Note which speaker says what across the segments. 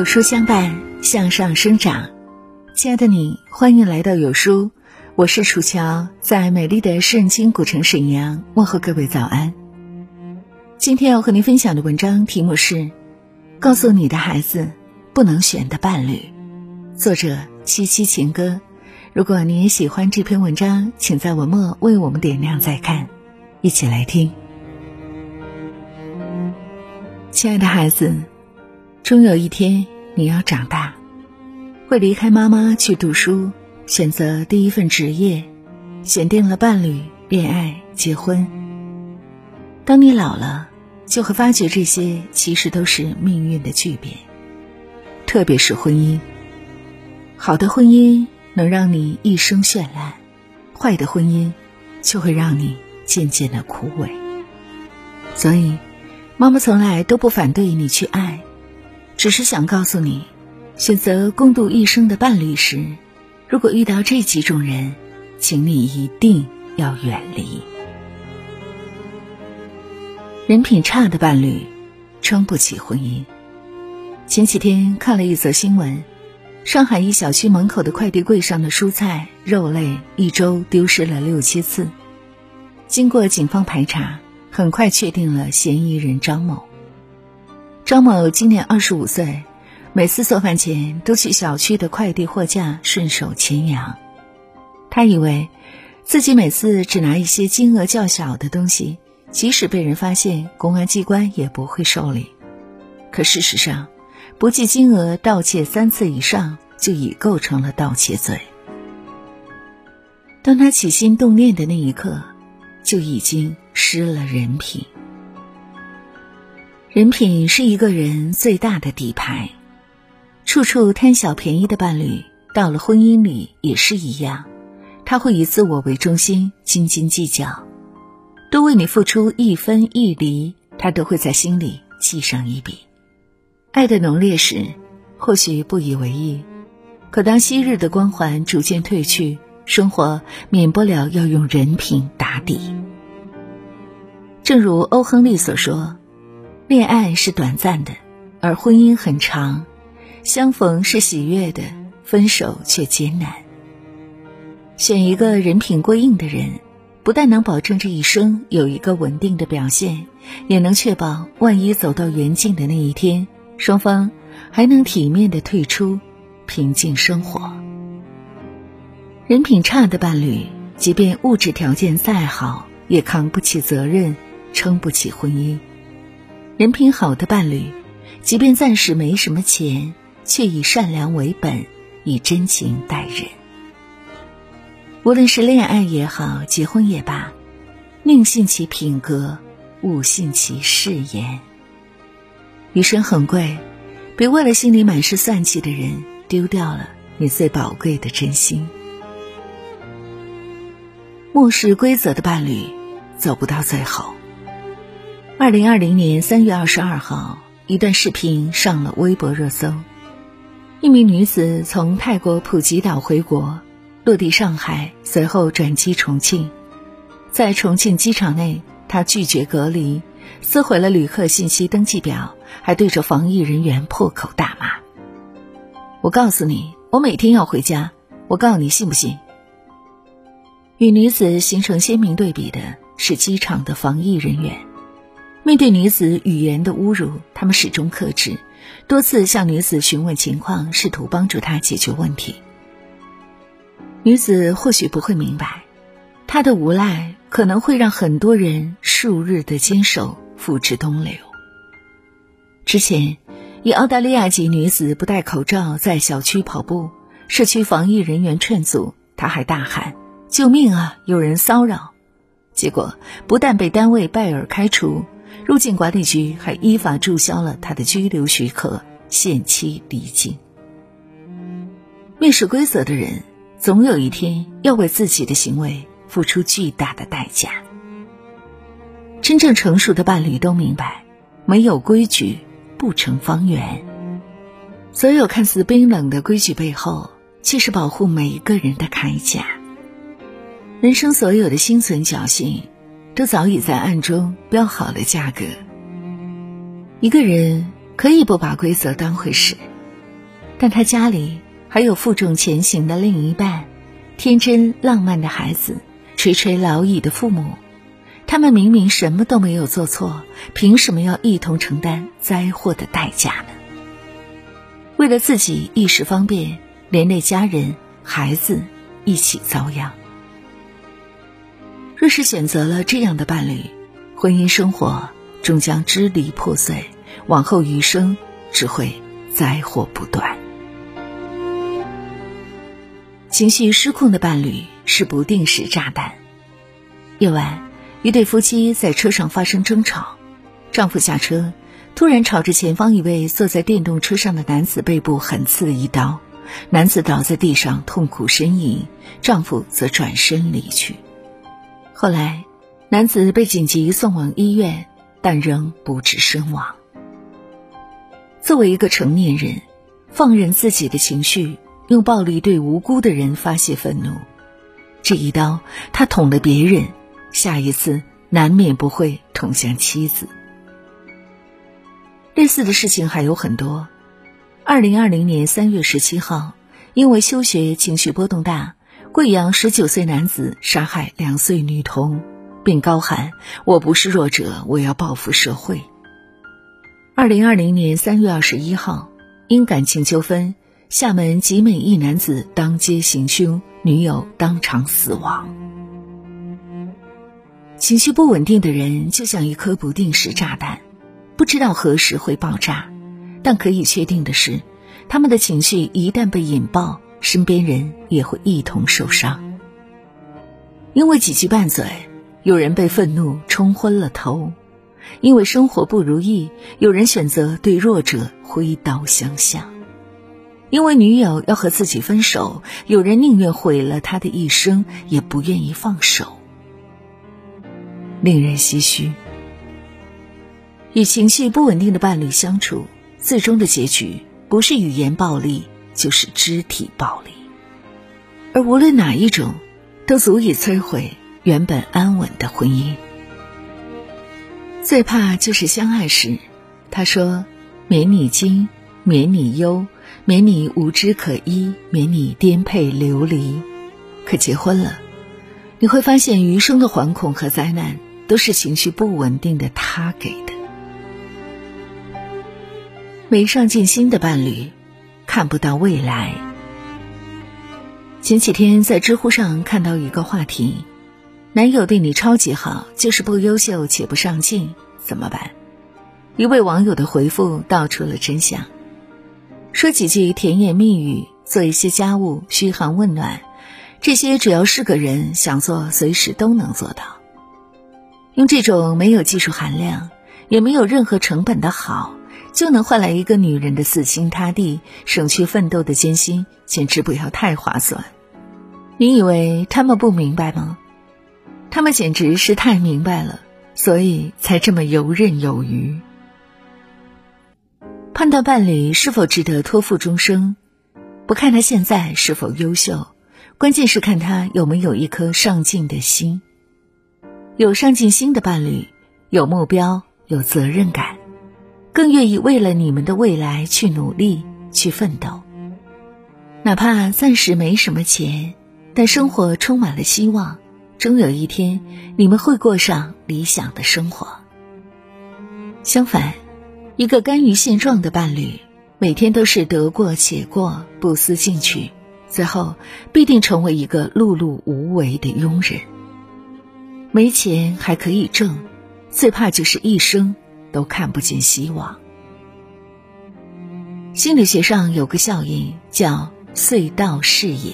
Speaker 1: 有书相伴，向上生长。亲爱的你，欢迎来到有书，我是楚乔，在美丽的盛京古城沈阳问候各位早安。今天要和您分享的文章题目是《告诉你的孩子不能选的伴侣》，作者七七情歌。如果你也喜欢这篇文章，请在文末为我们点亮再看，一起来听。亲爱的孩子，终有一天你要长大，会离开妈妈去读书，选择第一份职业，选定了伴侣，恋爱、结婚。当你老了，就会发觉这些其实都是命运的巨变，特别是婚姻。好的婚姻。能让你一生绚烂，坏的婚姻就会让你渐渐的枯萎。所以，妈妈从来都不反对你去爱，只是想告诉你，选择共度一生的伴侣时，如果遇到这几种人，请你一定要远离。人品差的伴侣，撑不起婚姻。前几天看了一则新闻。上海一小区门口的快递柜上的蔬菜、肉类一周丢失了六七次。经过警方排查，很快确定了嫌疑人张某。张某今年二十五岁，每次做饭前都去小区的快递货架顺手牵羊。他以为自己每次只拿一些金额较小的东西，即使被人发现，公安机关也不会受理。可事实上，不计金额盗窃三次以上，就已构成了盗窃罪。当他起心动念的那一刻，就已经失了人品。人品是一个人最大的底牌。处处贪小便宜的伴侣，到了婚姻里也是一样，他会以自我为中心，斤斤计较，多为你付出一分一厘，他都会在心里记上一笔。爱的浓烈时，或许不以为意；可当昔日的光环逐渐褪去，生活免不了要用人品打底。正如欧亨利所说：“恋爱是短暂的，而婚姻很长；相逢是喜悦的，分手却艰难。”选一个人品过硬的人，不但能保证这一生有一个稳定的表现，也能确保万一走到缘尽的那一天。双方还能体面的退出，平静生活。人品差的伴侣，即便物质条件再好，也扛不起责任，撑不起婚姻。人品好的伴侣，即便暂时没什么钱，却以善良为本，以真情待人。无论是恋爱也好，结婚也罢，宁信其品格，勿信其誓言。余生很贵，别为了心里满是算计的人丢掉了你最宝贵的真心。漠视规则的伴侣，走不到最后。二零二零年三月二十二号，一段视频上了微博热搜。一名女子从泰国普吉岛回国，落地上海，随后转机重庆。在重庆机场内，她拒绝隔离。撕毁了旅客信息登记表，还对着防疫人员破口大骂。我告诉你，我每天要回家。我告诉你，信不信？与女子形成鲜明对比的是机场的防疫人员。面对女子语言的侮辱，他们始终克制，多次向女子询问情况，试图帮助她解决问题。女子或许不会明白，她的无赖。可能会让很多人数日的坚守付之东流。之前，一澳大利亚籍女子不戴口罩在小区跑步，社区防疫人员劝阻，她还大喊：“救命啊！有人骚扰！”结果不但被单位拜耳开除，入境管理局还依法注销了他的居留许可，限期离境。蔑视规则的人，总有一天要为自己的行为。付出巨大的代价。真正成熟的伴侣都明白，没有规矩不成方圆。所有看似冰冷的规矩背后，却是保护每一个人的铠甲。人生所有的心存侥幸，都早已在暗中标好了价格。一个人可以不把规则当回事，但他家里还有负重前行的另一半，天真浪漫的孩子，垂垂老矣的父母。他们明明什么都没有做错，凭什么要一同承担灾祸的代价呢？为了自己一时方便，连累家人、孩子一起遭殃。若是选择了这样的伴侣，婚姻生活终将支离破碎，往后余生只会灾祸不断。情绪失控的伴侣是不定时炸弹。夜晚，一对夫妻在车上发生争吵，丈夫下车。突然朝着前方一位坐在电动车上的男子背部狠刺一刀，男子倒在地上痛苦呻吟，丈夫则转身离去。后来，男子被紧急送往医院，但仍不治身亡。作为一个成年人，放任自己的情绪，用暴力对无辜的人发泄愤怒，这一刀他捅了别人，下一次难免不会捅向妻子。类似的事情还有很多。二零二零年三月十七号，因为休学、情绪波动大，贵阳十九岁男子杀害两岁女童，并高喊“我不是弱者，我要报复社会”。二零二零年三月二十一号，因感情纠纷，厦门集美一男子当街行凶，女友当场死亡。情绪不稳定的人就像一颗不定时炸弹。不知道何时会爆炸，但可以确定的是，他们的情绪一旦被引爆，身边人也会一同受伤。因为几句拌嘴，有人被愤怒冲昏了头；因为生活不如意，有人选择对弱者挥刀相向；因为女友要和自己分手，有人宁愿毁了他的一生，也不愿意放手。令人唏嘘。与情绪不稳定的伴侣相处，最终的结局不是语言暴力，就是肢体暴力，而无论哪一种，都足以摧毁原本安稳的婚姻。最怕就是相爱时，他说：“免你惊，免你忧，免你无枝可依，免你颠沛流离。”可结婚了，你会发现余生的惶恐和灾难，都是情绪不稳定的他给的。没上进心的伴侣，看不到未来。前几天在知乎上看到一个话题：男友对你超级好，就是不优秀且不上进，怎么办？一位网友的回复道出了真相：说几句甜言蜜语，做一些家务，嘘寒问暖，这些只要是个人想做，随时都能做到。用这种没有技术含量，也没有任何成本的好。就能换来一个女人的死心塌地，省去奋斗的艰辛，简直不要太划算。你以为他们不明白吗？他们简直是太明白了，所以才这么游刃有余。判断伴侣是否值得托付终生，不看他现在是否优秀，关键是看他有没有一颗上进的心。有上进心的伴侣，有目标，有责任感。更愿意为了你们的未来去努力、去奋斗，哪怕暂时没什么钱，但生活充满了希望。终有一天，你们会过上理想的生活。相反，一个甘于现状的伴侣，每天都是得过且过、不思进取，最后必定成为一个碌碌无为的庸人。没钱还可以挣，最怕就是一生。都看不见希望。心理学上有个效应叫“隧道视野”，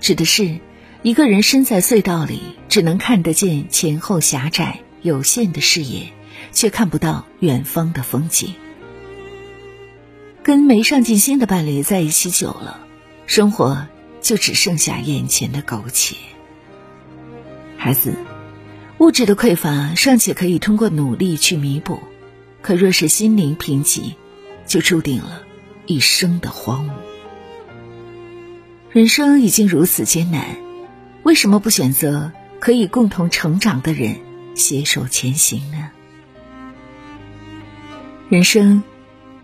Speaker 1: 指的是一个人身在隧道里，只能看得见前后狭窄有限的视野，却看不到远方的风景。跟没上进心的伴侣在一起久了，生活就只剩下眼前的苟且。孩子。物质的匮乏尚且可以通过努力去弥补，可若是心灵贫瘠，就注定了一生的荒芜。人生已经如此艰难，为什么不选择可以共同成长的人携手前行呢？人生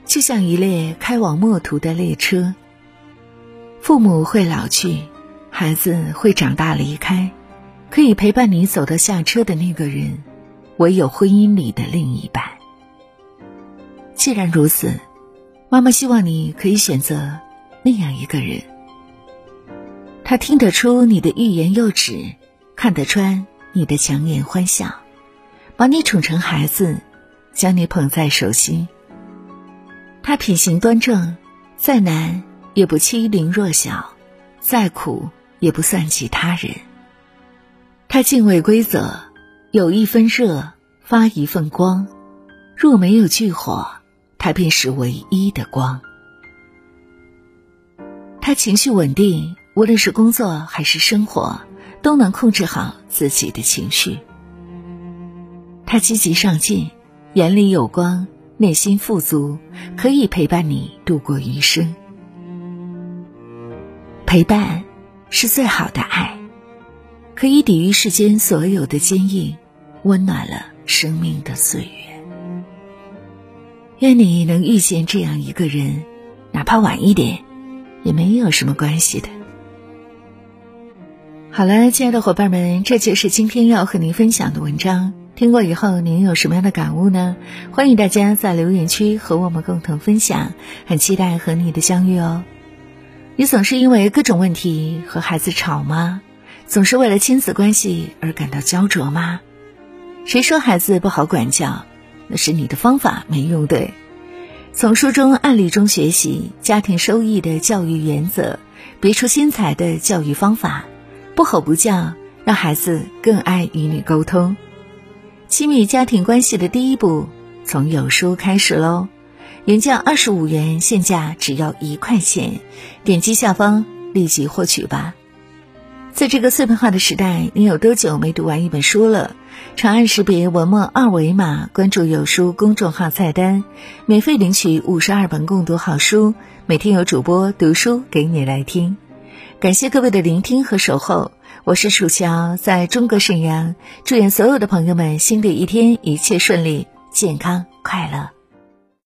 Speaker 1: 就像一列开往末途的列车。父母会老去，孩子会长大离开，可以陪伴你走到下车的那个人，唯有婚姻里的另一半。既然如此，妈妈希望你可以选择那样一个人。他听得出你的欲言又止，看得穿你的强颜欢笑，把你宠成孩子，将你捧在手心。他品行端正，再难也不欺凌弱小，再苦也不算计他人。他敬畏规则，有一分热发一份光，若没有炬火，他便是唯一的光。他情绪稳定。无论是工作还是生活，都能控制好自己的情绪。他积极上进，眼里有光，内心富足，可以陪伴你度过余生。陪伴是最好的爱，可以抵御世间所有的坚硬，温暖了生命的岁月。愿你能遇见这样一个人，哪怕晚一点，也没有什么关系的。好了，亲爱的伙伴们，这就是今天要和您分享的文章。听过以后，您有什么样的感悟呢？欢迎大家在留言区和我们共同分享，很期待和你的相遇哦。你总是因为各种问题和孩子吵吗？总是为了亲子关系而感到焦灼吗？谁说孩子不好管教？那是你的方法没用对。从书中案例中学习家庭收益的教育原则，别出心裁的教育方法。不吼不叫，让孩子更爱与你沟通。亲密家庭关系的第一步，从有书开始喽。原价二十五元，现价只要一块钱。点击下方立即获取吧。在这个碎片化的时代，你有多久没读完一本书了？长按识别文末二维码，关注有书公众号菜单，免费领取五十二本共读好书，每天有主播读书给你来听。感谢各位的聆听和守候，我是楚乔，在中国沈阳，祝愿所有的朋友们新的一天一切顺利、健康快乐。